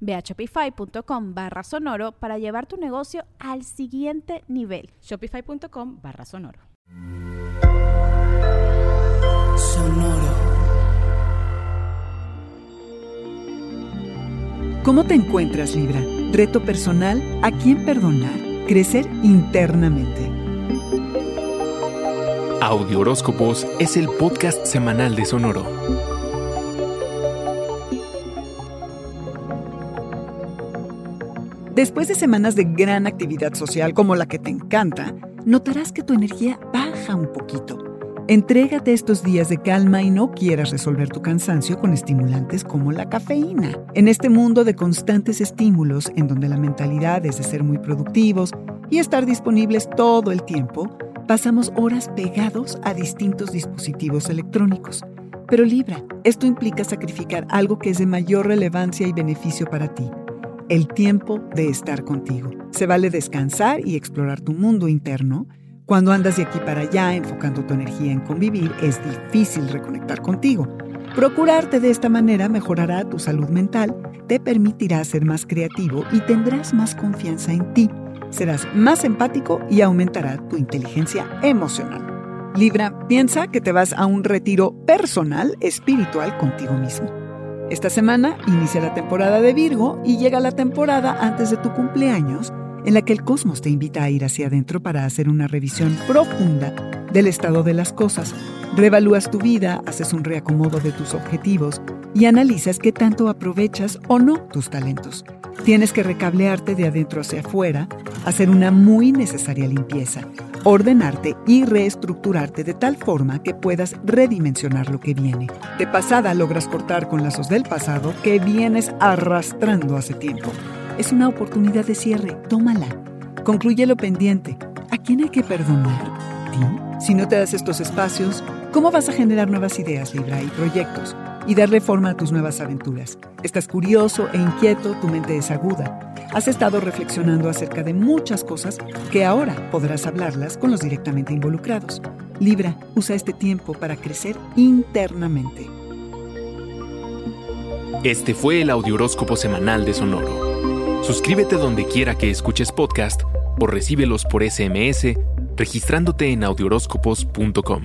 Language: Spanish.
Ve a shopify.com barra sonoro para llevar tu negocio al siguiente nivel. Shopify.com barra sonoro. Sonoro. ¿Cómo te encuentras, Libra? Reto personal, ¿a quién perdonar? Crecer internamente. Audio Horóscopos es el podcast semanal de Sonoro. Después de semanas de gran actividad social como la que te encanta, notarás que tu energía baja un poquito. Entrégate estos días de calma y no quieras resolver tu cansancio con estimulantes como la cafeína. En este mundo de constantes estímulos, en donde la mentalidad es de ser muy productivos y estar disponibles todo el tiempo, pasamos horas pegados a distintos dispositivos electrónicos. Pero Libra, esto implica sacrificar algo que es de mayor relevancia y beneficio para ti el tiempo de estar contigo. Se vale descansar y explorar tu mundo interno. Cuando andas de aquí para allá enfocando tu energía en convivir, es difícil reconectar contigo. Procurarte de esta manera mejorará tu salud mental, te permitirá ser más creativo y tendrás más confianza en ti. Serás más empático y aumentará tu inteligencia emocional. Libra, piensa que te vas a un retiro personal, espiritual contigo mismo. Esta semana inicia la temporada de Virgo y llega la temporada antes de tu cumpleaños en la que el cosmos te invita a ir hacia adentro para hacer una revisión profunda del estado de las cosas. Revalúas tu vida, haces un reacomodo de tus objetivos y analizas qué tanto aprovechas o no tus talentos. Tienes que recablearte de adentro hacia afuera, hacer una muy necesaria limpieza, ordenarte y reestructurarte de tal forma que puedas redimensionar lo que viene. De pasada logras cortar con lazos del pasado que vienes arrastrando hace tiempo. Es una oportunidad de cierre, tómala. Concluye lo pendiente. ¿A quién hay que perdonar? ¿Ti? Si no te das estos espacios, ¿cómo vas a generar nuevas ideas, Libra, y proyectos? Y darle forma a tus nuevas aventuras. Estás curioso e inquieto, tu mente es aguda. Has estado reflexionando acerca de muchas cosas que ahora podrás hablarlas con los directamente involucrados. Libra, usa este tiempo para crecer internamente. Este fue el Audioróscopo Semanal de Sonoro. Suscríbete donde quiera que escuches podcast o recíbelos por SMS registrándote en audioróscopos.com.